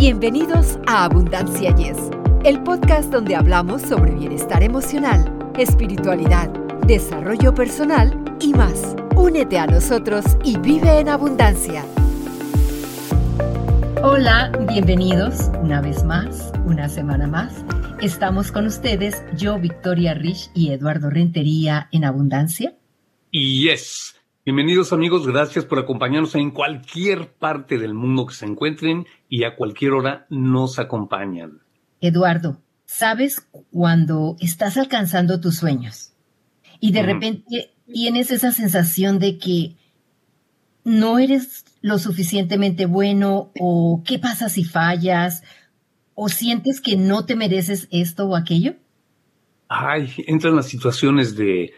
Bienvenidos a Abundancia Yes, el podcast donde hablamos sobre bienestar emocional, espiritualidad, desarrollo personal y más. Únete a nosotros y vive en abundancia. Hola, bienvenidos una vez más, una semana más. Estamos con ustedes, yo, Victoria Rich y Eduardo Rentería en Abundancia. Y yes. Bienvenidos amigos, gracias por acompañarnos en cualquier parte del mundo que se encuentren y a cualquier hora nos acompañan. Eduardo, ¿sabes cuando estás alcanzando tus sueños y de repente tienes esa sensación de que no eres lo suficientemente bueno o qué pasa si fallas o sientes que no te mereces esto o aquello? Ay, entran las situaciones de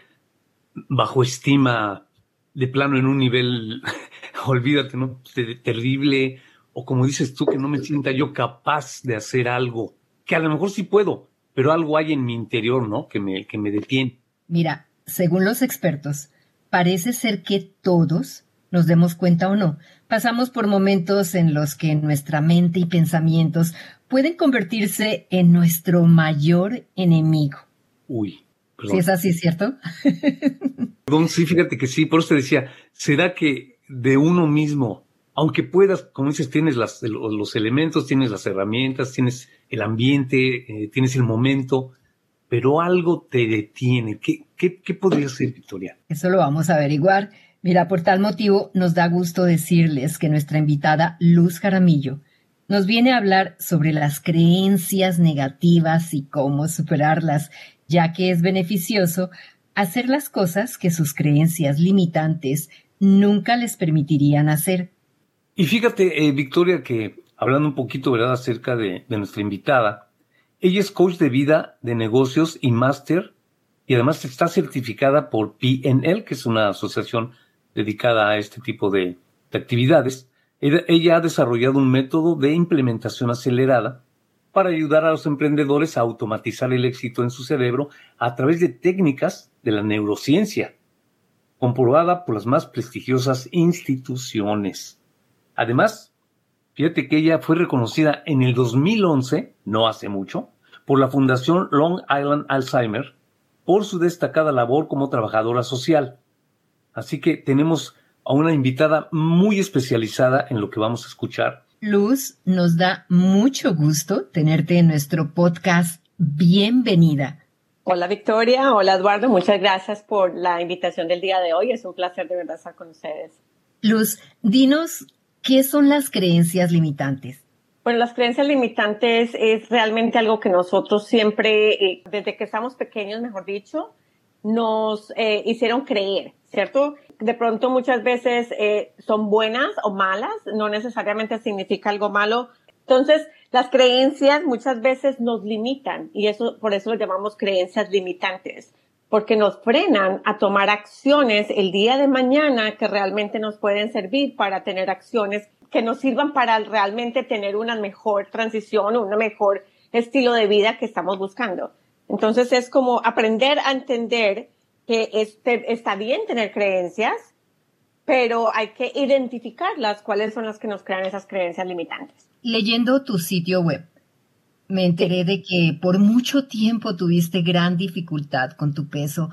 bajo estima de plano en un nivel, olvídate, ¿no? terrible, o como dices tú, que no me sienta yo capaz de hacer algo, que a lo mejor sí puedo, pero algo hay en mi interior, ¿no? Que me, que me detiene. Mira, según los expertos, parece ser que todos, nos demos cuenta o no, pasamos por momentos en los que nuestra mente y pensamientos pueden convertirse en nuestro mayor enemigo. Uy. Si es así, ¿cierto? Perdón, sí, fíjate que sí, por eso te decía, ¿será que de uno mismo, aunque puedas, como dices, tienes las, los elementos, tienes las herramientas, tienes el ambiente, eh, tienes el momento, pero algo te detiene? ¿Qué, qué, qué podría ser, Victoria? Eso lo vamos a averiguar. Mira, por tal motivo, nos da gusto decirles que nuestra invitada, Luz Jaramillo, nos viene a hablar sobre las creencias negativas y cómo superarlas ya que es beneficioso hacer las cosas que sus creencias limitantes nunca les permitirían hacer. Y fíjate, eh, Victoria, que hablando un poquito ¿verdad? acerca de, nuestra invitada, ella es coach de vida, de negocios y máster, y además está certificada por PNL, que es una asociación dedicada a este tipo de actividades. Ella ha desarrollado un método de implementación acelerada para ayudar a los emprendedores a automatizar el éxito en su cerebro a través de técnicas de la neurociencia, comprobada por las más prestigiosas instituciones. Además, fíjate que ella fue reconocida en el 2011, no hace mucho, por la Fundación Long Island Alzheimer por su destacada labor como trabajadora social. Así que tenemos a una invitada muy especializada en lo que vamos a escuchar Luz, nos da mucho gusto tenerte en nuestro podcast. Bienvenida. Hola Victoria, hola Eduardo, muchas gracias por la invitación del día de hoy. Es un placer de verdad estar con ustedes. Luz, dinos, ¿qué son las creencias limitantes? Bueno, las creencias limitantes es realmente algo que nosotros siempre, eh, desde que estamos pequeños, mejor dicho, nos eh, hicieron creer, ¿cierto? de pronto muchas veces eh, son buenas o malas, no necesariamente significa algo malo. Entonces, las creencias muchas veces nos limitan y eso, por eso lo llamamos creencias limitantes, porque nos frenan a tomar acciones el día de mañana que realmente nos pueden servir para tener acciones que nos sirvan para realmente tener una mejor transición, un mejor estilo de vida que estamos buscando. Entonces es como aprender a entender que este, está bien tener creencias, pero hay que identificarlas, cuáles son las que nos crean esas creencias limitantes. Leyendo tu sitio web, me enteré de que por mucho tiempo tuviste gran dificultad con tu peso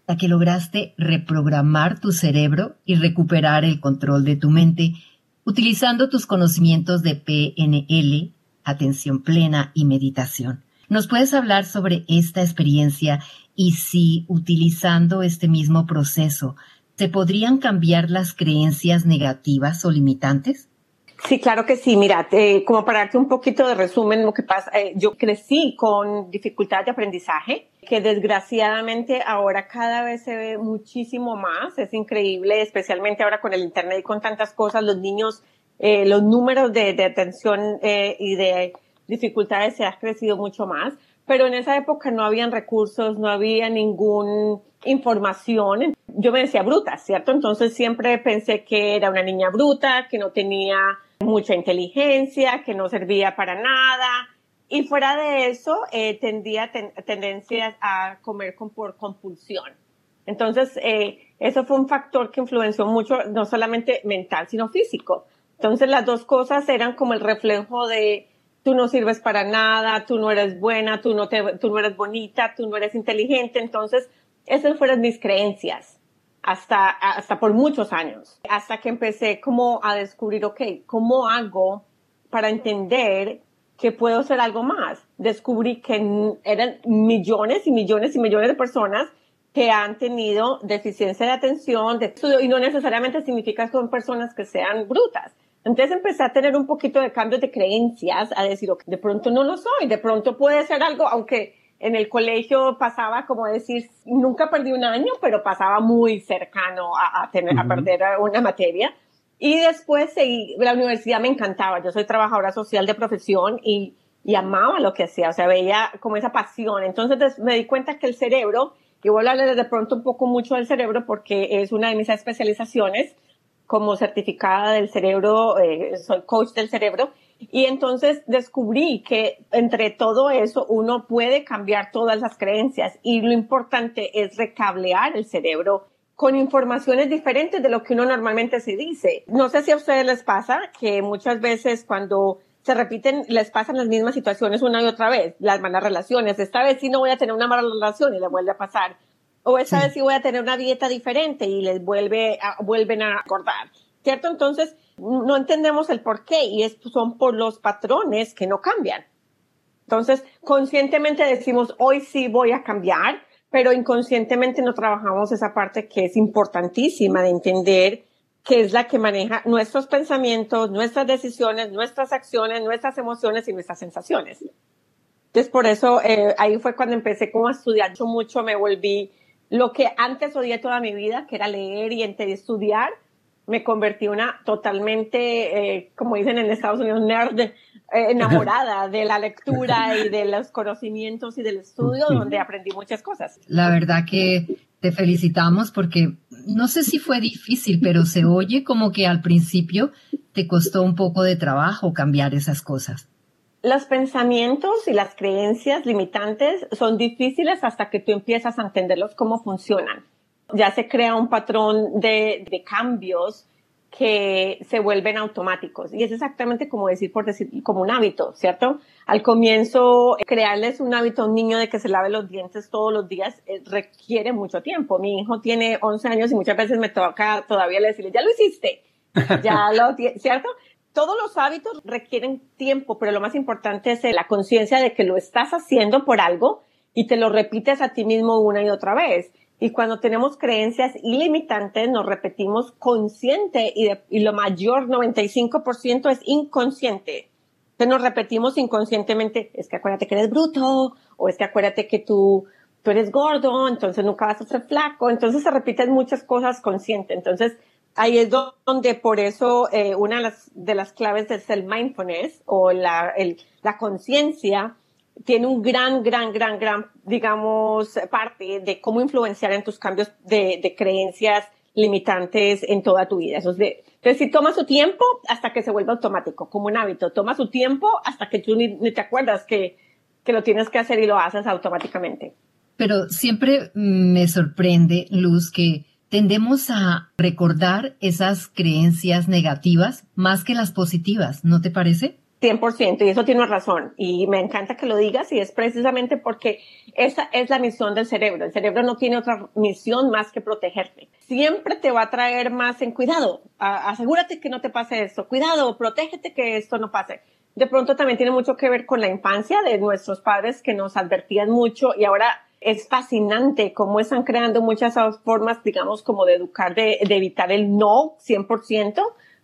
hasta que lograste reprogramar tu cerebro y recuperar el control de tu mente utilizando tus conocimientos de PNL, atención plena y meditación. ¿Nos puedes hablar sobre esta experiencia y si utilizando este mismo proceso se podrían cambiar las creencias negativas o limitantes? Sí, claro que sí. Mira, como para darte un poquito de resumen, lo que pasa, eh, yo crecí con dificultad de aprendizaje, que desgraciadamente ahora cada vez se ve muchísimo más. Es increíble, especialmente ahora con el Internet y con tantas cosas, los niños, eh, los números de, atención eh, y de dificultades se han crecido mucho más pero en esa época no habían recursos, no había ninguna información. Yo me decía bruta, ¿cierto? Entonces siempre pensé que era una niña bruta, que no tenía mucha inteligencia, que no servía para nada. Y fuera de eso, eh, tendía tendencias a comer por compulsión. Entonces, eh, eso fue un factor que influenció mucho, no solamente mental, sino físico. Entonces las dos cosas eran como el reflejo de tú no sirves para nada, tú no eres buena, tú no, eres bonita, tú no eres inteligente. Entonces, esas fueron mis creencias hasta, hasta por muchos años, hasta que empecé como a descubrir, ok, ¿cómo hago para entender que puedo ser algo más? Descubrí que eran millones y millones y millones de personas que han tenido deficiencia de atención, y no necesariamente significa que son personas que sean brutas. Entonces empecé a tener un poquito de cambios de creencias, a decir, okay, de pronto no lo soy, de pronto puede ser algo, aunque en el colegio pasaba como decir, nunca perdí un año, pero pasaba muy cercano a, tener, a perder una materia. Y después seguí, la universidad me encantaba, yo soy trabajadora social de profesión y, y amaba lo que hacía, o sea, veía como esa pasión. Entonces me di cuenta que el cerebro, y voy a hablarle de pronto un poco mucho del cerebro porque es una de mis especializaciones como certificada del cerebro, eh, soy coach del cerebro, y entonces descubrí que entre todo eso uno puede cambiar todas las creencias y lo importante es recablear el cerebro con informaciones diferentes de lo que uno normalmente se dice. No sé si a ustedes les pasa que muchas veces cuando se repiten, les pasan las mismas situaciones una y otra vez, las malas relaciones. Esta vez sí no voy a tener una mala relación y le vuelve a pasar. O esta vez sí voy a tener una dieta diferente y les vuelve a, vuelven a acordar. ¿Cierto? Entonces, no entendemos el por qué y es, son por los patrones que no cambian. Entonces, conscientemente decimos, hoy sí voy a cambiar, pero inconscientemente no trabajamos esa parte que es importantísima de entender que es la que maneja nuestros pensamientos, nuestras decisiones, nuestras acciones, nuestras emociones y nuestras sensaciones. Entonces, por eso eh, ahí fue cuando empecé como a estudiar mucho, me volví lo que antes odié toda mi vida, que era leer y estudiar, me convertí una totalmente, eh, como dicen en Estados Unidos, nerd, eh, enamorada de la lectura y de los conocimientos y del estudio, donde aprendí muchas cosas. La verdad que te felicitamos porque no sé si fue difícil, pero se oye como que al principio te costó un poco de trabajo cambiar esas cosas. Los pensamientos y las creencias limitantes son difíciles hasta que tú empiezas a entenderlos cómo funcionan. Ya se crea un patrón de, de cambios que se vuelven automáticos. Y es exactamente como decir, por decir, como un hábito, ¿cierto? Al comienzo, crearles un hábito a un niño de que se lave los dientes todos los días eh, requiere mucho tiempo. Mi hijo tiene 11 años y muchas veces me toca todavía decirle, ya lo hiciste, ya lo, ¿cierto? Todos los hábitos requieren tiempo, pero lo más importante es la conciencia de que lo estás haciendo por algo y te lo repites a ti mismo una y otra vez. Y cuando tenemos creencias ilimitantes, nos repetimos consciente y, lo mayor, 95% es inconsciente. Entonces nos repetimos inconscientemente, es que acuérdate que eres bruto, o es que acuérdate que tú, tú eres gordo, entonces nunca vas a ser flaco. Entonces se repiten muchas cosas conscientes. Entonces, ahí es donde por eso eh, una de las, de las claves es el mindfulness o la, la conciencia tiene un gran, gran, gran, gran, digamos, parte de cómo influenciar en tus cambios de, de creencias limitantes en toda tu vida. Eso es de, entonces, si toma su tiempo hasta que se vuelva automático, como un hábito, toma su tiempo hasta que tú ni, ni te acuerdas que, que lo tienes que hacer y lo haces automáticamente. Pero siempre me sorprende, Luz, que tendemos a recordar esas creencias negativas más que las positivas, ¿no te parece? 100%, y eso tiene razón. Y me encanta que lo digas, y es precisamente porque esa es la misión del cerebro. El cerebro no tiene otra misión más que protegerte. Siempre te va a traer más en cuidado. asegúrate que no te pase esto. Cuidado, protégete que esto no pase. De pronto también tiene mucho que ver con la infancia de nuestros padres que nos advertían mucho y ahora es fascinante cómo están creando muchas formas, digamos, como de educar, de, evitar el no 100%,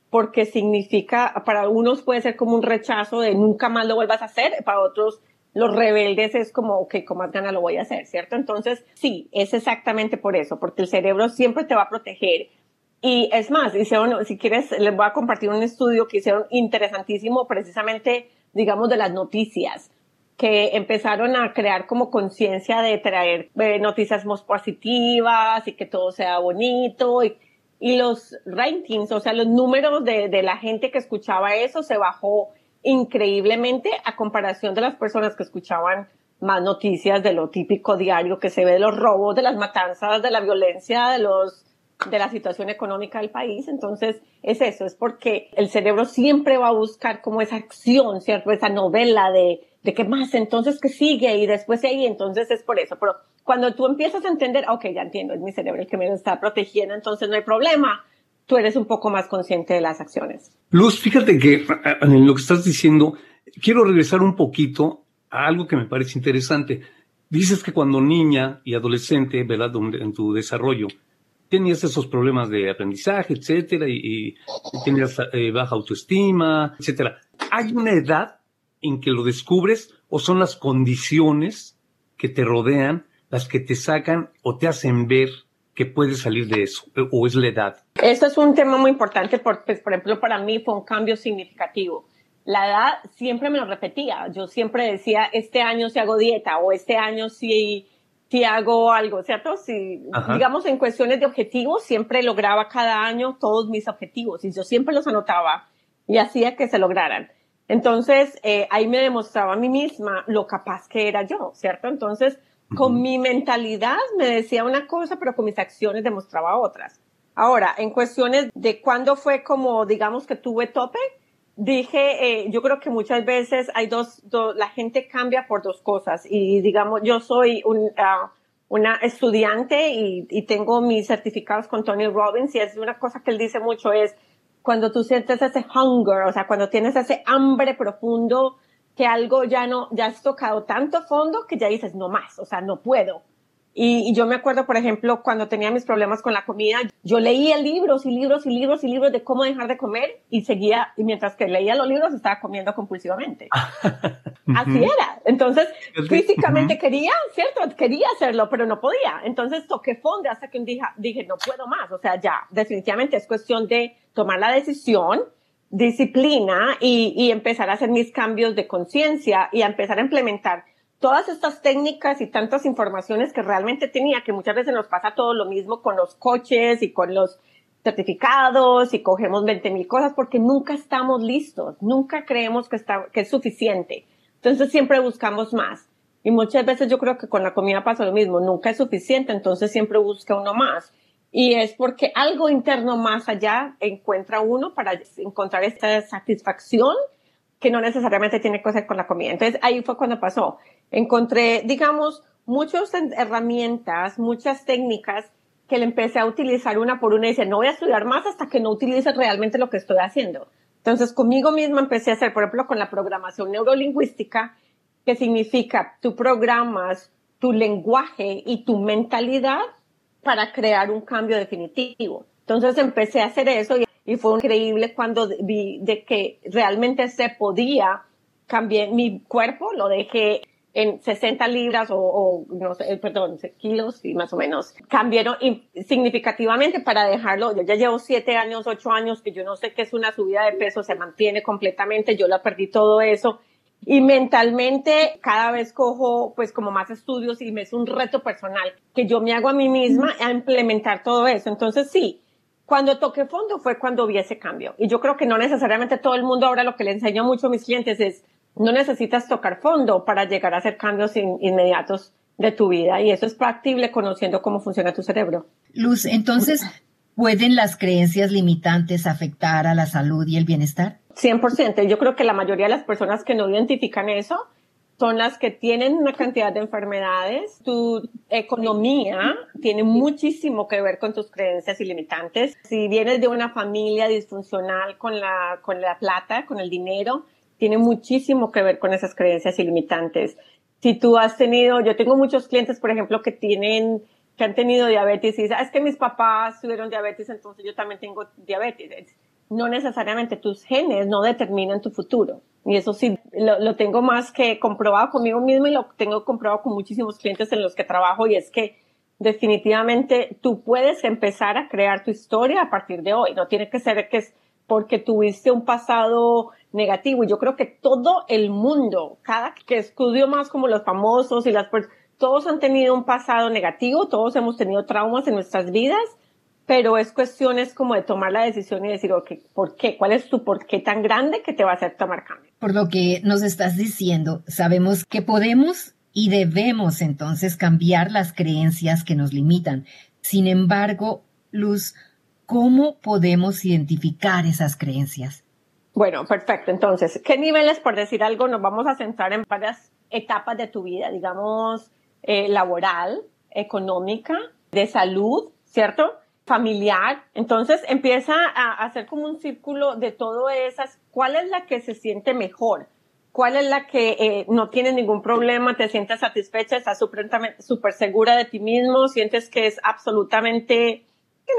porque significa, para unos puede ser como un rechazo de nunca más lo vuelvas a hacer, para otros los rebeldes es como, ok, con más ganas lo voy a hacer, ¿cierto? Entonces, sí, es exactamente por eso, porque el cerebro siempre te va a proteger. Y es más, hicieron, si quieres, les voy a compartir un estudio que hicieron interesantísimo precisamente, digamos, de las noticias que empezaron a crear como conciencia de traer eh, noticias más positivas y que todo sea bonito y, y los rankings, o sea, los números de, de, la gente que escuchaba eso se bajó increíblemente a comparación de las personas que escuchaban más noticias de lo típico diario que se ve de los robos, de las matanzas, de la violencia, de los de la situación económica del país. Entonces, es eso, es porque el cerebro siempre va a buscar como esa acción, ¿cierto? Esa novela de, de qué más, entonces que sigue y después ahí, entonces es por eso. Pero cuando tú empiezas a entender, ok, ya entiendo, es mi cerebro el que me está protegiendo, entonces no hay problema, tú eres un poco más consciente de las acciones. Luz, fíjate que en lo que estás diciendo, quiero regresar un poquito a algo que me parece interesante. Dices que cuando niña y adolescente, ¿verdad? En tu desarrollo, tenías esos problemas de aprendizaje, etcétera, y, tenías eh, baja autoestima, etcétera. ¿Hay una edad en que lo descubres o son las condiciones que te rodean las que te sacan o te hacen ver que puedes salir de eso o es la edad? Eso es un tema muy importante porque, pues, por ejemplo, para mí fue un cambio significativo. La edad siempre me lo repetía. Yo siempre decía, este año si hago dieta o este año si si hago algo, ¿cierto? Si, digamos, en cuestiones de objetivos, siempre lograba cada año todos mis objetivos y yo siempre los anotaba y hacía que se lograran. Entonces, eh, ahí me demostraba a mí misma lo capaz que era yo, ¿cierto? Entonces, con mi mentalidad me decía una cosa, pero con mis acciones demostraba otras. Ahora, en cuestiones de cuándo fue como, digamos, que tuve tope, dije, eh, yo creo que muchas veces hay dos, la gente cambia por dos cosas y digamos, yo soy un, ah, una estudiante y, y, tengo mis certificados con Tony Robbins y es una cosa que él dice mucho es cuando tú sientes ese hunger, o sea, cuando tienes ese hambre profundo que algo ya no, ya has tocado tanto fondo que ya dices, no más, o sea, no puedo. Y, yo me acuerdo, por ejemplo, cuando tenía mis problemas con la comida, yo leía libros y libros y libros y libros de cómo dejar de comer y seguía, y mientras que leía los libros estaba comiendo compulsivamente. Así era. Entonces, físicamente quería, ¿cierto? Quería hacerlo, pero no podía. Entonces toqué fondo hasta que día dije, no puedo más. O sea, ya, definitivamente es cuestión de tomar la decisión, disciplina y, y empezar a hacer mis cambios de conciencia y a empezar a implementar todas estas técnicas y tantas informaciones que realmente tenía, que muchas veces nos pasa todo lo mismo con los coches y con los certificados y cogemos 20 mil cosas porque nunca estamos listos, nunca creemos que, está, que es suficiente. Entonces siempre buscamos más. Y muchas veces yo creo que con la comida pasa lo mismo, nunca es suficiente, entonces siempre busca uno más. Y es porque algo interno más allá encuentra uno para encontrar esta satisfacción que no necesariamente tiene que ver con la comida. Entonces ahí fue cuando pasó. Encontré, digamos, muchas herramientas, muchas técnicas que le empecé a utilizar una por una y dice, no voy a estudiar más hasta que no utilice realmente lo que estoy haciendo. Entonces conmigo misma empecé a hacer, por ejemplo, con la programación neurolingüística, que significa tú programas tu lenguaje y tu mentalidad para crear un cambio definitivo. Entonces empecé a hacer eso y y fue increíble cuando vi de que realmente se podía cambiar mi cuerpo, lo dejé en 60 libras o, no sé, perdón, kilos y más o menos. Cambiaron significativamente para dejarlo. Yo ya llevo 7 años, 8 años que yo no sé qué es una subida de peso, se mantiene completamente. Yo la perdí todo eso. Y mentalmente cada vez cojo pues como más estudios y me es un reto personal que yo me hago a mí misma a implementar todo eso. Entonces sí, cuando toqué fondo fue cuando vi ese cambio. Y yo creo que no necesariamente todo el mundo ahora lo que le enseño mucho a mis clientes es no necesitas tocar fondo para llegar a hacer cambios inmediatos de tu vida y eso es factible conociendo cómo funciona tu cerebro. Luz, entonces, ¿pueden las creencias limitantes afectar a la salud y el bienestar? 100%. Yo creo que la mayoría de las personas que no identifican eso son las que tienen una cantidad de enfermedades. Tu economía tiene muchísimo que ver con tus creencias ilimitantes. Si vienes de una familia disfuncional con la, con la plata, con el dinero, tiene muchísimo que ver con esas creencias ilimitantes. Si tú has tenido, yo tengo muchos clientes, por ejemplo, que tienen, que han tenido diabetes y dicen, ah, es que mis papás tuvieron diabetes, entonces yo también tengo diabetes. No necesariamente tus genes no determinan tu futuro. Y eso sí, lo, tengo más que comprobado conmigo mismo y lo tengo comprobado con muchísimos clientes en los que trabajo y es que definitivamente tú puedes empezar a crear tu historia a partir de hoy. No tiene que ser que es porque tuviste un pasado negativo. Y yo creo que todo el mundo, cada que estudio más como los famosos y las todos han tenido un pasado negativo, todos hemos tenido traumas en nuestras vidas pero es cuestión es como de tomar la decisión y decir, ok, ¿por qué? ¿Cuál es tu por qué tan grande que te va a hacer tomar cambio? Por lo que nos estás diciendo, sabemos que podemos y debemos entonces cambiar las creencias que nos limitan. Sin embargo, Luz, ¿cómo podemos identificar esas creencias? Bueno, perfecto. Entonces, ¿qué niveles, por decir algo, nos vamos a centrar en varias etapas de tu vida, digamos, eh, laboral, económica, de salud, ¿cierto? Familiar. Entonces empieza a hacer como un círculo de todo esas. ¿Cuál es la que se siente mejor? ¿Cuál es la que eh, no tiene ningún problema? ¿Te sientes satisfecha? ¿Estás súper segura de ti mismo? ¿Sientes que es absolutamente...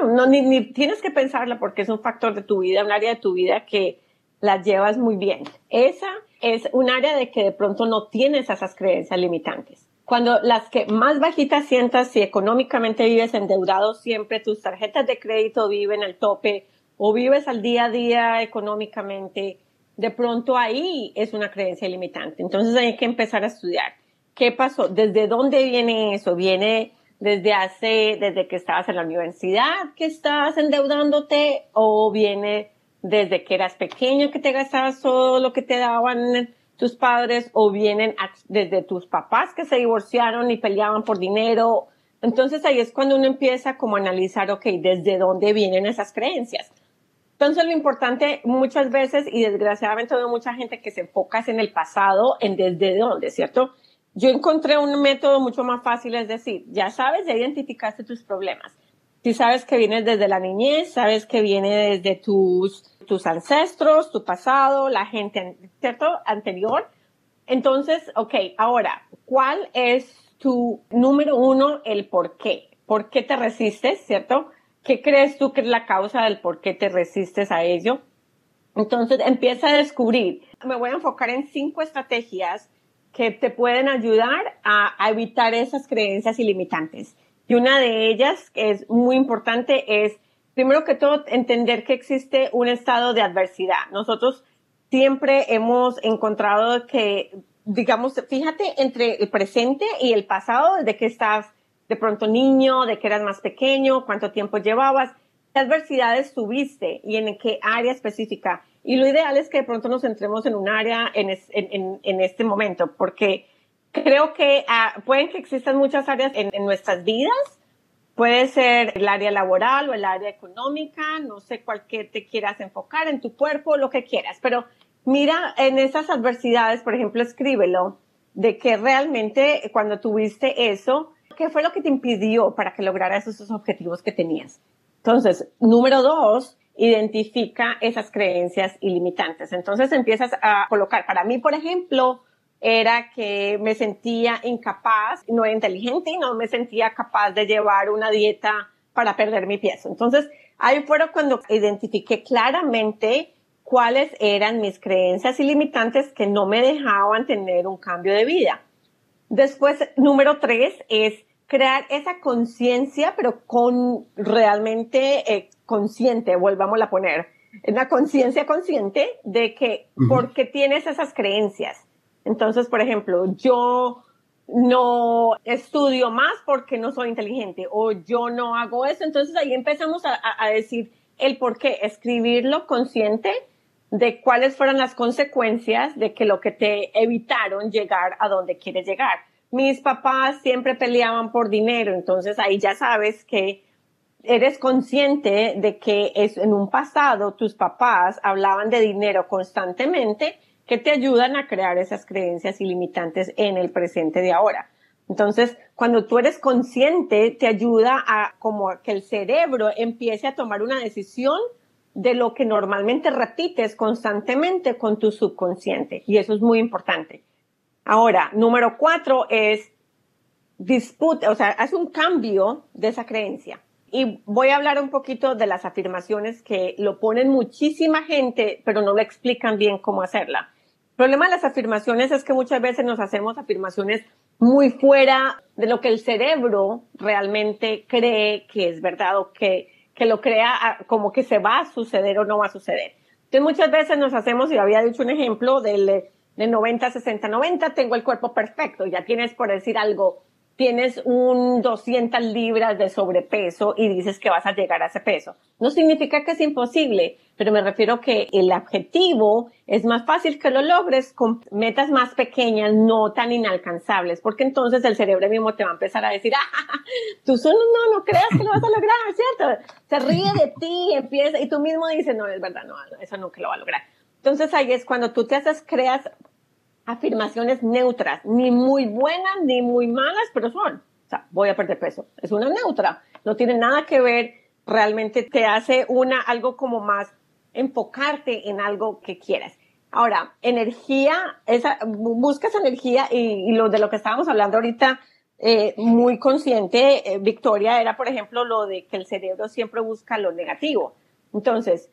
no, ni, ni tienes que pensarla porque es un factor de tu vida, un área de tu vida que la llevas muy bien. Esa es un área de que de pronto no tienes esas creencias limitantes. Cuando las que más bajitas sientas, si económicamente vives endeudado siempre, tus tarjetas de crédito viven al tope o vives al día a día económicamente, de pronto ahí es una creencia limitante. Entonces hay que empezar a estudiar. ¿Qué pasó? ¿Desde dónde viene eso? ¿Viene desde hace, desde que estabas en la universidad que estás endeudándote o viene desde que eras pequeño que te gastabas todo lo que te daban tus padres o vienen desde tus papás que se divorciaron y peleaban por dinero. Entonces ahí es cuando uno empieza como a analizar, ok, ¿desde dónde vienen esas creencias? Entonces lo importante muchas veces, y desgraciadamente hay mucha gente que se enfoca en el pasado, en desde dónde, ¿cierto? Yo encontré un método mucho más fácil, es decir, ya sabes, ya identificaste tus problemas. Si sabes que vienes desde la niñez, sabes que viene desde tus, tus ancestros, tu pasado, la gente, ¿cierto? Anterior. Entonces, ok, ahora, ¿cuál es tu número uno, el por qué? ¿Por qué te resistes, cierto? ¿Qué crees tú que es la causa del por qué te resistes a ello? Entonces empieza a descubrir. Me voy a enfocar en cinco estrategias que te pueden ayudar a, a evitar esas creencias ilimitantes. Y una de ellas, que es muy importante, es, primero que todo, entender que existe un estado de adversidad. Nosotros siempre hemos encontrado que, digamos, fíjate entre el presente y el pasado, desde que estás de pronto niño, de que eras más pequeño, cuánto tiempo llevabas, qué adversidades tuviste y en qué área específica. Y lo ideal es que de pronto nos centremos en un área en, en, en este momento, porque Creo que uh, pueden que existan muchas áreas en, en, nuestras vidas. Puede ser el área laboral o el área económica, no sé cuál que te quieras enfocar en tu cuerpo, lo que quieras, pero mira en esas adversidades, por ejemplo, escríbelo de que realmente cuando tuviste eso, ¿qué fue lo que te impidió para que lograras esos objetivos que tenías? Entonces, número dos, identifica esas creencias ilimitantes. Entonces empiezas a colocar, para mí, por ejemplo, era que me sentía incapaz, no era inteligente y no me sentía capaz de llevar una dieta para perder mi peso. Entonces, ahí fue cuando identifiqué claramente cuáles eran mis creencias ilimitantes que no me dejaban tener un cambio de vida. Después, número tres es crear esa conciencia, pero con realmente eh, consciente, volvamos a poner, una conciencia consciente de que, ¿por qué tienes esas creencias? Entonces, por ejemplo, yo no estudio más porque no soy inteligente o yo no hago eso. Entonces ahí empezamos a, decir el por qué, escribirlo consciente de cuáles fueron las consecuencias de que lo que te evitaron llegar a donde quieres llegar. Mis papás siempre peleaban por dinero, entonces ahí ya sabes que eres consciente de que es, en un pasado tus papás hablaban de dinero constantemente que te ayudan a crear esas creencias ilimitantes en el presente de ahora. Entonces, cuando tú eres consciente, te ayuda a como que el cerebro empiece a tomar una decisión de lo que normalmente repites constantemente con tu subconsciente. Y eso es muy importante. Ahora, número cuatro es disputa, o sea, haz un cambio de esa creencia. Y voy a hablar un poquito de las afirmaciones que lo ponen muchísima gente, pero no le explican bien cómo hacerla. El problema de las afirmaciones es que muchas veces nos hacemos afirmaciones muy fuera de lo que el cerebro realmente cree que es verdad o que, que lo crea como que se va a suceder o no va a suceder. Entonces muchas veces nos hacemos, y había dicho un ejemplo del, de 90, 60, 90, tengo el cuerpo perfecto, ya tienes por decir algo tienes un 200 libras de sobrepeso y dices que vas a llegar a ese peso. No significa que es imposible, pero me refiero que el objetivo es más fácil que lo logres con metas más pequeñas, no tan inalcanzables, porque entonces el cerebro mismo te va a empezar a decir, ah, tú solo no, no creas que lo vas a lograr, ¿cierto? Se ríe de ti, empieza, y tú mismo dices, no, es verdad, no, eso nunca lo va a lograr. Entonces ahí es cuando tú te haces, creas afirmaciones neutras, ni muy buenas ni muy malas, pero son, o sea, voy a perder peso. Es una neutra, no tiene nada que ver, realmente te hace una, algo como más enfocarte en algo que quieras. Ahora, energía, esa, buscas energía y, lo de lo que estábamos hablando ahorita, eh, muy consciente, eh, Victoria, era por ejemplo lo de que el cerebro siempre busca lo negativo. Entonces,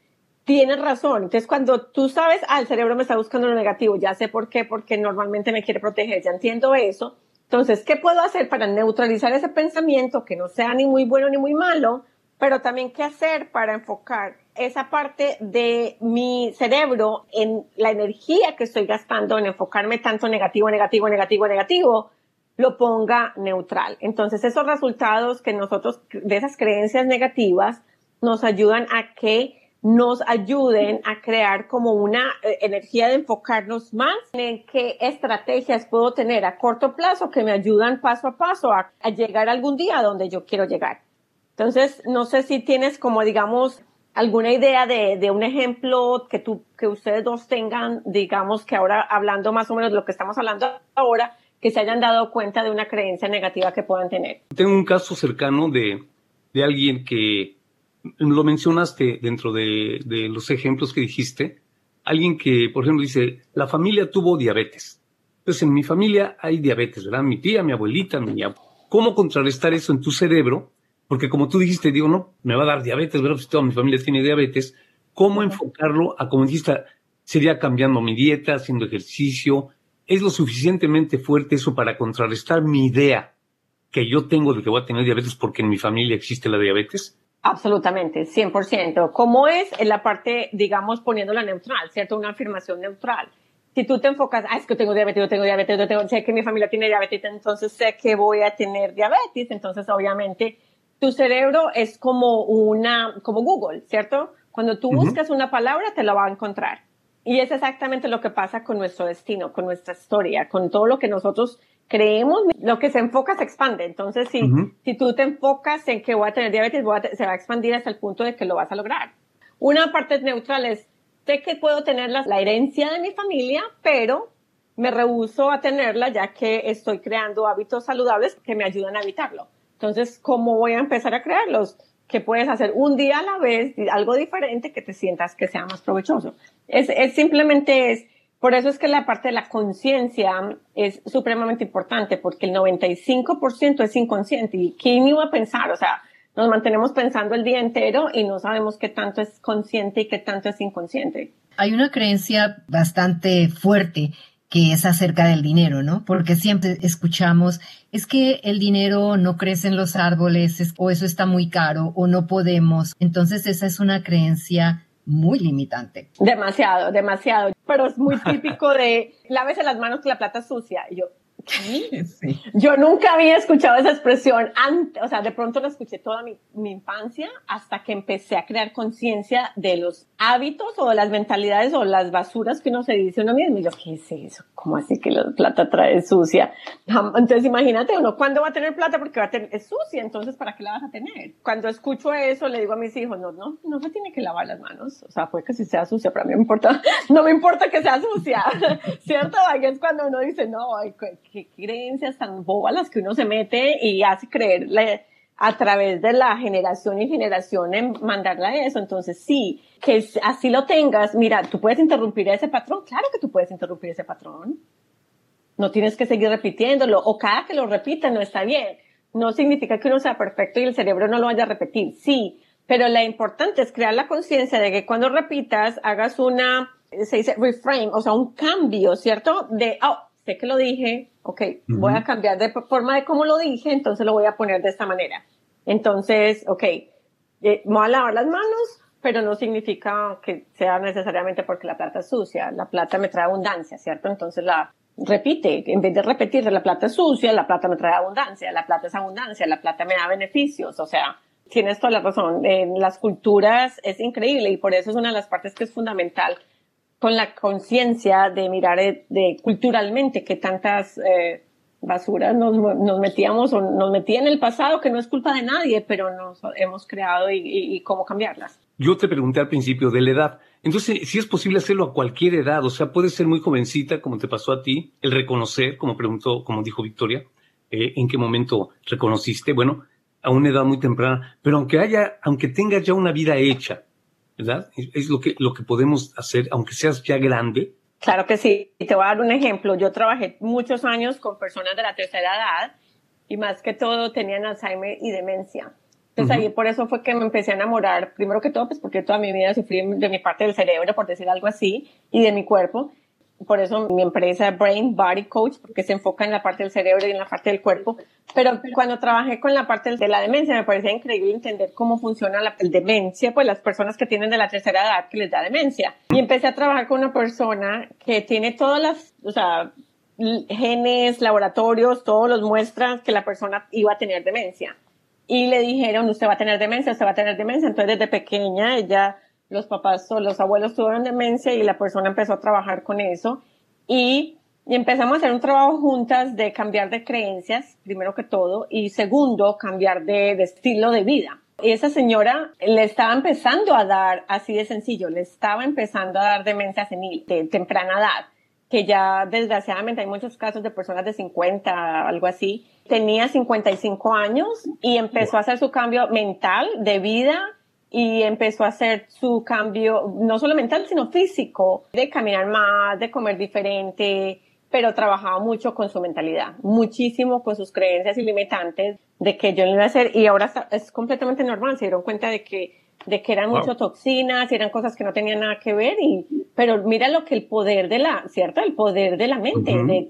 tienes razón. Entonces, cuando tú sabes, ah, el cerebro me está buscando lo negativo, ya sé por qué, porque normalmente me quiere proteger, ya entiendo eso. Entonces, ¿qué puedo hacer para neutralizar ese pensamiento que no sea ni muy bueno ni muy malo? Pero también qué hacer para enfocar esa parte de mi cerebro en la energía que estoy gastando en enfocarme tanto negativo, negativo, negativo, negativo, lo ponga neutral. Entonces, esos resultados que nosotros, de esas creencias negativas, nos ayudan a que nos ayuden a crear como una eh, energía de enfocarnos más en qué estrategias puedo tener a corto plazo que me ayudan paso a paso a, llegar algún día donde yo quiero llegar. Entonces, no sé si tienes como, digamos, alguna idea de, de, un ejemplo que tú, que ustedes dos tengan, digamos que ahora hablando más o menos de lo que estamos hablando ahora, que se hayan dado cuenta de una creencia negativa que puedan tener. Tengo un caso cercano de, de alguien que lo mencionaste dentro de, los ejemplos que dijiste, alguien que, por ejemplo, dice, la familia tuvo diabetes. Entonces, en mi familia hay diabetes, ¿verdad? Mi tía, mi abuelita, mi abuelo. ¿Cómo contrarrestar eso en tu cerebro? Porque como tú dijiste, digo, no, me va a dar diabetes, ¿verdad? Si toda mi familia tiene diabetes. ¿Cómo enfocarlo a, como dijiste, sería cambiando mi dieta, haciendo ejercicio? ¿Es lo suficientemente fuerte eso para contrarrestar mi idea que yo tengo de que voy a tener diabetes porque en mi familia existe la diabetes? Absolutamente, 100%. ¿Cómo es en la parte, digamos, poniéndola neutral, ¿cierto? Una afirmación neutral. Si tú te enfocas, ah, es que tengo diabetes, yo tengo diabetes, yo tengo, sé que mi familia tiene diabetes, entonces sé que voy a tener diabetes, entonces obviamente tu cerebro es como una, como Google, ¿cierto? Cuando tú buscas una palabra, te la va a encontrar. Y es exactamente lo que pasa con nuestro destino, con nuestra historia, con todo lo que nosotros creemos, lo que se enfoca se expande. Entonces, si, si tú te enfocas en que voy a tener diabetes, se va a expandir hasta el punto de que lo vas a lograr. Una parte neutral es, sé que puedo tener la, la herencia de mi familia, pero me rehuso a tenerla ya que estoy creando hábitos saludables que me ayudan a evitarlo. Entonces, ¿cómo voy a empezar a crearlos? Que puedes hacer un día a la vez, algo diferente que te sientas que sea más provechoso. Es, es simplemente es, por eso es que la parte de la conciencia es supremamente importante, porque el 95% es inconsciente. ¿Y quién iba a pensar? O sea, nos mantenemos pensando el día entero y no sabemos qué tanto es consciente y qué tanto es inconsciente. Hay una creencia bastante fuerte que es acerca del dinero, ¿no? Porque siempre escuchamos, es que el dinero no crece en los árboles, o eso está muy caro, o no podemos. Entonces esa es una creencia muy limitante. Demasiado, demasiado. Pero es muy típico de lávese las manos que la plata sucia. Y yo, Yo nunca había escuchado esa expresión antes, o sea, de pronto la escuché toda mi, mi infancia hasta que empecé a crear conciencia de los hábitos o de las mentalidades o las basuras que uno se dice uno mismo. Y yo, ¿qué es eso? ¿Cómo así que la plata trae sucia? Entonces imagínate uno, ¿cuándo va a tener plata? Porque va a tener, es sucia, entonces ¿para qué la vas a tener? Cuando escucho eso, le digo a mis hijos, no, no, no se tiene que lavar las manos. O sea, puede que si sea sucia, pero a mí me importa, no me importa que sea sucia, ¿cierto? Ahí es cuando uno dice, no, ay, qué creencias tan bobas las que uno se mete y hace creerle a través de la generación y generación en mandarle a eso. Entonces, sí, que así lo tengas, mira, tú puedes interrumpir ese patrón, claro que tú puedes interrumpir ese patrón. No tienes que seguir repitiéndolo, o cada que lo repita no está bien. No significa que uno sea perfecto y el cerebro no lo vaya a repetir, sí, pero lo importante es crear la conciencia de que cuando repitas hagas una, se dice reframe, o sea, un cambio, ¿cierto? De, oh, sé que lo dije, ok, voy a cambiar de forma de cómo lo dije, entonces lo voy a poner de esta manera. Entonces, ok, eh, voy a lavar las manos, pero no significa que sea necesariamente porque la plata es sucia. La plata me trae abundancia, ¿cierto? Entonces la, repite, en vez de repetir, la plata es sucia, la plata me trae abundancia, la plata es abundancia, la plata me da beneficios, o sea, tienes toda la razón, en las culturas es increíble y por eso es una de las partes que es fundamental con la conciencia de mirar eh, de, culturalmente que tantas eh, basuras nos, metíamos o nos metía en el pasado, que no es culpa de nadie, pero nos hemos creado y, y, cómo cambiarlas. Yo te pregunté al principio de la edad. Entonces, si es posible hacerlo a cualquier edad, o sea, puede ser muy jovencita, como te pasó a ti, el reconocer, como preguntó, como dijo Victoria, eh, en qué momento reconociste, bueno, a una edad muy temprana, pero aunque haya, aunque tengas ya una vida hecha, ¿verdad? Es lo que, lo que podemos hacer, aunque seas ya grande, Claro que sí. Te voy a dar un ejemplo. Yo trabajé muchos años con personas de la tercera edad y más que todo tenían Alzheimer y demencia. Entonces ahí por eso fue que me empecé a enamorar, primero que todo, pues porque toda mi vida sufrí de mi parte del cerebro, por decir algo así, y de mi cuerpo por eso mi empresa Brain Body Coach, porque se enfoca en la parte del cerebro y en la parte del cuerpo. Pero cuando trabajé con la parte de la demencia, me parecía increíble entender cómo funciona la demencia, pues las personas que tienen de la tercera edad que les da demencia. Y empecé a trabajar con una persona que tiene todas las, o sea, genes, laboratorios, todos los muestras que la persona iba a tener demencia. Y le dijeron, usted va a tener demencia, usted va a tener demencia. Entonces, desde pequeña, ella los papás o los abuelos tuvieron demencia y la persona empezó a trabajar con eso y, empezamos a hacer un trabajo juntas de cambiar de creencias, primero que todo, y segundo, cambiar de, estilo de vida. Y esa señora le estaba empezando a dar, así de sencillo, le estaba empezando a dar demencia senil de temprana edad, que ya desgraciadamente hay muchos casos de personas de 50, algo así. Tenía 55 años y empezó a hacer su cambio mental de vida y empezó a hacer su cambio, no solo mental, sino físico, de caminar más, de comer diferente, pero trabajaba mucho con su mentalidad, muchísimo con sus creencias ilimitantes de que yo no iba a hacer, y ahora es completamente normal, se dieron cuenta de que, de que eran mucho toxinas y eran cosas que no tenían nada que ver, y, pero mira lo que el poder de la, ¿cierto? El poder de la mente, de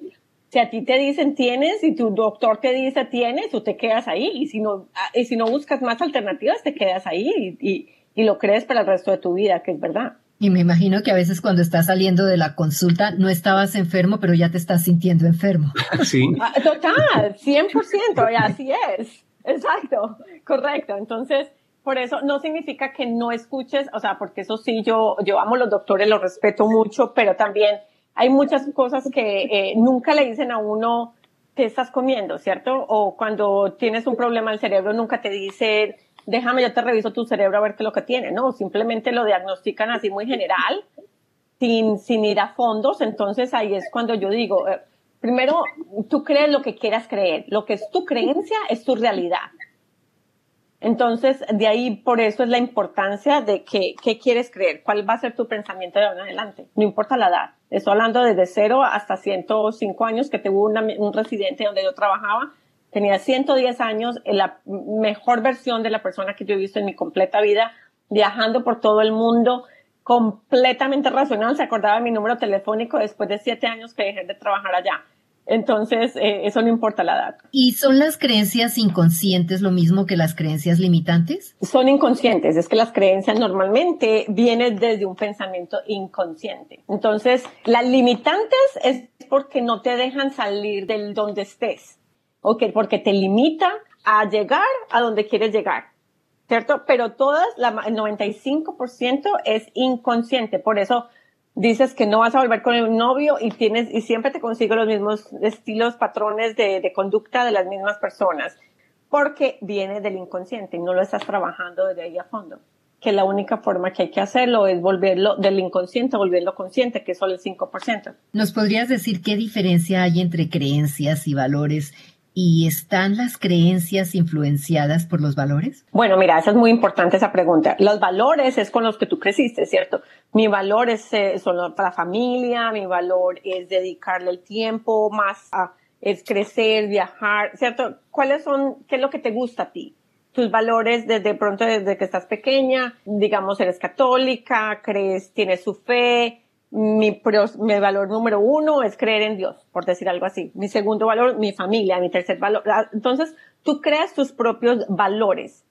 si a ti te dicen tienes y tu doctor te dice tienes, tú te quedas ahí. Y si no, ah, y si no buscas más alternativas, te quedas ahí y, y, lo crees para el resto de tu vida, que es verdad. Y me imagino que a veces cuando estás saliendo de la consulta no estabas enfermo, pero ya te estás sintiendo enfermo. Sí. Ah, total, 100%, y así es. Exacto, correcto. Entonces, por eso no significa que no escuches, o sea, porque eso sí, yo, yo amo a los doctores, los respeto mucho, pero también hay muchas cosas que eh, nunca le dicen a uno qué estás comiendo, ¿cierto? O cuando tienes un problema el cerebro, nunca te dicen, déjame, yo te reviso tu cerebro a ver qué es lo que tiene, ¿no? Simplemente lo diagnostican así muy general, sin, sin ir a fondos. Entonces ahí es cuando yo digo, eh, primero, tú crees lo que quieras creer. Lo que es tu creencia es tu realidad. Entonces, de ahí, por eso es la importancia de que, qué quieres creer, cuál va a ser tu pensamiento de ahora en adelante. No importa la edad. Estoy hablando desde cero hasta 105 años, que tuvo un residente donde yo trabajaba. Tenía 110 años, la mejor versión de la persona que yo he visto en mi completa vida, viajando por todo el mundo, completamente racional. Se acordaba de mi número telefónico después de siete años que dejé de trabajar allá. Entonces, eh, eso no importa la edad. ¿Y son las creencias inconscientes lo mismo que las creencias limitantes? Son inconscientes, es que las creencias normalmente vienen desde un pensamiento inconsciente. Entonces, las limitantes es porque no te dejan salir del donde estés, ¿ok? Porque te limita a llegar a donde quieres llegar. ¿Cierto? Pero todas, la, el 95% es inconsciente. Por eso dices que no vas a volver con el novio y tienes, y siempre te consigo los mismos estilos, patrones de, de conducta de las mismas personas, porque viene del inconsciente y no lo estás trabajando desde ahí a fondo. Que la única forma que hay que hacerlo es volverlo del inconsciente, volverlo consciente, que es solo el 5%. ¿Nos podrías decir qué diferencia hay entre creencias y valores ¿Y están las creencias influenciadas por los valores? Bueno, mira, esa es muy importante esa pregunta. Los valores es con los que tú creciste, ¿cierto? Mi valor es eh, para la familia, mi valor es dedicarle el tiempo más a es crecer, viajar, ¿cierto? ¿Cuáles son, qué es lo que te gusta a ti? Tus valores desde pronto, desde que estás pequeña, digamos, eres católica, crees, tienes su fe, mi, valor número uno es creer en Dios, por decir algo así. Mi segundo valor, mi familia. Mi tercer valor. Ah, entonces, tú creas tus propios valores.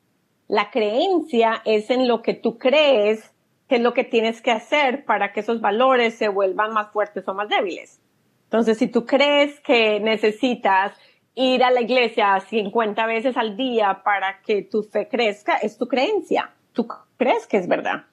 La creencia es en lo que tú crees que es lo que tienes que hacer para que esos valores se vuelvan más fuertes o más débiles. Entonces, si tú crees que necesitas ir a la iglesia 50 veces al día para que tu fe crezca, es tu creencia. Tú crees que es verdad.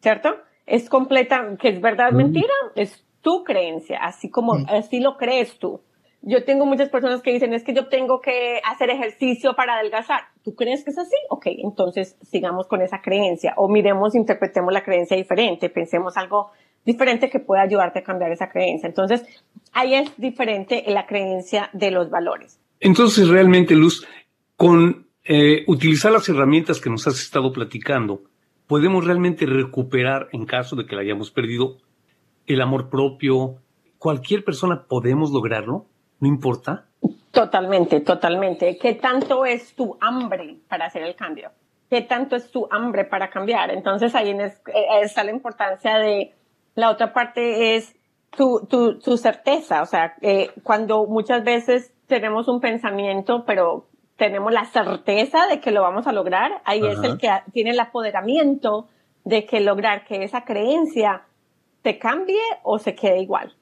¿Cierto? Es completa, que es verdad, mentira, es tu creencia, así como así lo crees tú. Yo tengo muchas personas que dicen, es que yo tengo que hacer ejercicio para adelgazar. ¿Tú crees que es así? Ok, entonces sigamos con esa creencia o miremos, interpretemos la creencia diferente, pensemos algo diferente que pueda ayudarte a cambiar esa creencia. Entonces, ahí es diferente la creencia de los valores. Entonces, realmente, Luz, con eh, utilizar las herramientas que nos has estado platicando, podemos realmente recuperar, en caso de que la hayamos perdido, el amor propio. Cualquier persona podemos lograrlo. ¿No importa? Totalmente, totalmente. ¿Qué tanto es tu hambre para hacer el cambio? ¿Qué tanto es tu hambre para cambiar? Entonces ahí eh, está la importancia de, la otra parte es tu, tu, tu certeza, o sea, eh, cuando muchas veces tenemos un pensamiento, pero tenemos la certeza de que lo vamos a lograr, ahí es el que tiene el apoderamiento de que lograr que esa creencia te cambie o se quede igual.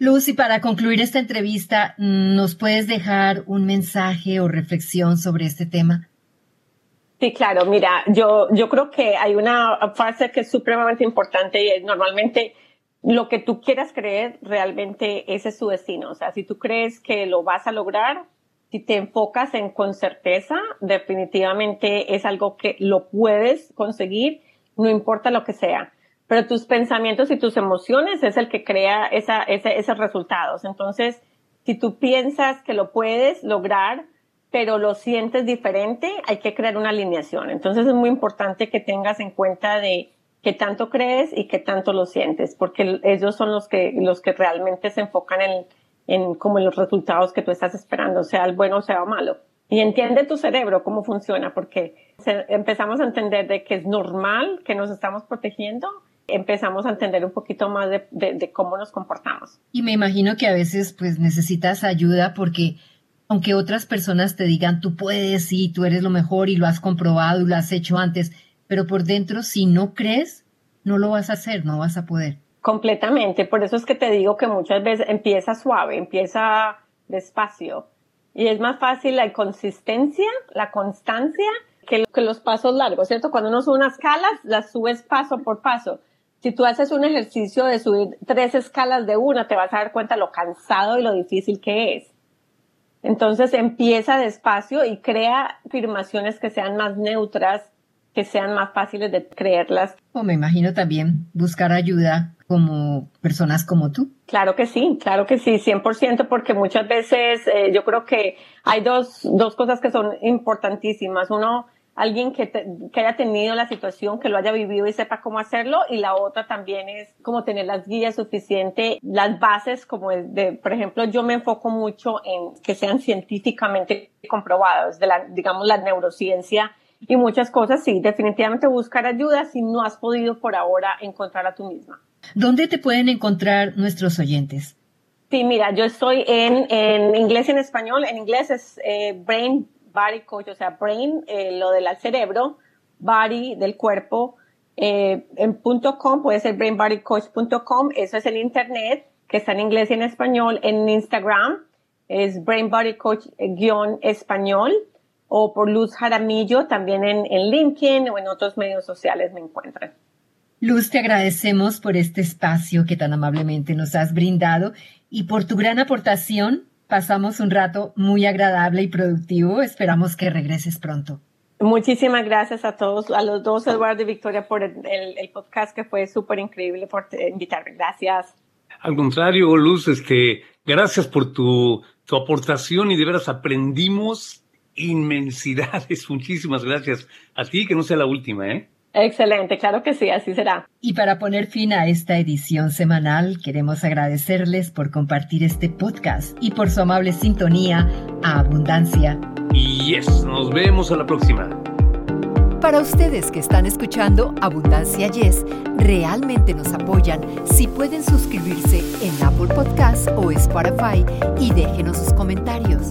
Lucy, para concluir esta entrevista, ¿nos puedes dejar un mensaje o reflexión sobre este tema? Sí, claro. Mira, yo, yo creo que hay una frase que es supremamente importante y es normalmente lo que tú quieras creer realmente ese es su destino. O sea, si tú crees que lo vas a lograr, si te enfocas en con certeza, definitivamente es algo que lo puedes conseguir, no importa lo que sea pero tus pensamientos y tus emociones es el que crea esa, esos resultados. Entonces, si tú piensas que lo puedes lograr, pero lo sientes diferente, hay que crear una alineación. Entonces es muy importante que tengas en cuenta de qué tanto crees y qué tanto lo sientes, porque ellos son los que, los que realmente se enfocan en, en como los resultados que tú estás esperando, sea el bueno o sea el malo. Y entiende tu cerebro cómo funciona, porque empezamos a entender de que es normal que nos estamos protegiendo empezamos a entender un poquito más de, cómo nos comportamos. Y me imagino que a veces pues necesitas ayuda porque aunque otras personas te digan tú puedes y tú eres lo mejor y lo has comprobado y lo has hecho antes, pero por dentro si no crees, no lo vas a hacer, no vas a poder. Completamente, por eso es que te digo que muchas veces empieza suave, empieza despacio y es más fácil la consistencia, la constancia que, que los pasos largos, ¿cierto? Cuando uno sube unas escalas, las subes paso por paso si tú haces un ejercicio de subir tres escalas de una, te vas a dar cuenta lo cansado y lo difícil que es. Entonces empieza despacio y crea afirmaciones que sean más neutras, que sean más fáciles de creerlas. O me imagino también buscar ayuda como personas como tú. Claro que sí, claro que sí, 100%, porque muchas veces eh, yo creo que hay dos, dos cosas que son importantísimas. Uno, alguien que, que, haya tenido la situación, que lo haya vivido y sepa cómo hacerlo. Y la otra también es como tener las guías suficientes, las bases, como de, por ejemplo, yo me enfoco mucho en que sean científicamente comprobados, de la, digamos, la neurociencia y muchas cosas. Sí, definitivamente buscar ayuda si no has podido por ahora encontrar a tú misma. ¿Dónde te pueden encontrar nuestros oyentes? Sí, mira, yo estoy en, en inglés y en español. En inglés es eh, Brain body coach, o sea, brain, eh, lo del cerebro, body del cuerpo, eh, en punto .com, puede ser brainbodycoach.com, eso es el internet, que está en inglés y en español, en Instagram, es brainbodycoach-español, o por Luz Jaramillo, también en, en LinkedIn o en otros medios sociales me encuentran. Luz, te agradecemos por este espacio que tan amablemente nos has brindado y por tu gran aportación Pasamos un rato muy agradable y productivo. Esperamos que regreses pronto. Muchísimas gracias a todos, a los dos, Eduardo y Victoria, por el, podcast que fue súper increíble por invitarme. Gracias. Al contrario, Luz, este, gracias por tu, tu aportación y de veras aprendimos inmensidades. Muchísimas gracias a ti, que no sea la última, ¿eh? Excelente, claro que sí, así será. Y para poner fin a esta edición semanal, queremos agradecerles por compartir este podcast y por su amable sintonía a Abundancia. Y yes, nos vemos a la próxima. Para ustedes que están escuchando Abundancia Yes, realmente nos apoyan si pueden suscribirse en Apple Podcast o Spotify y déjenos sus comentarios.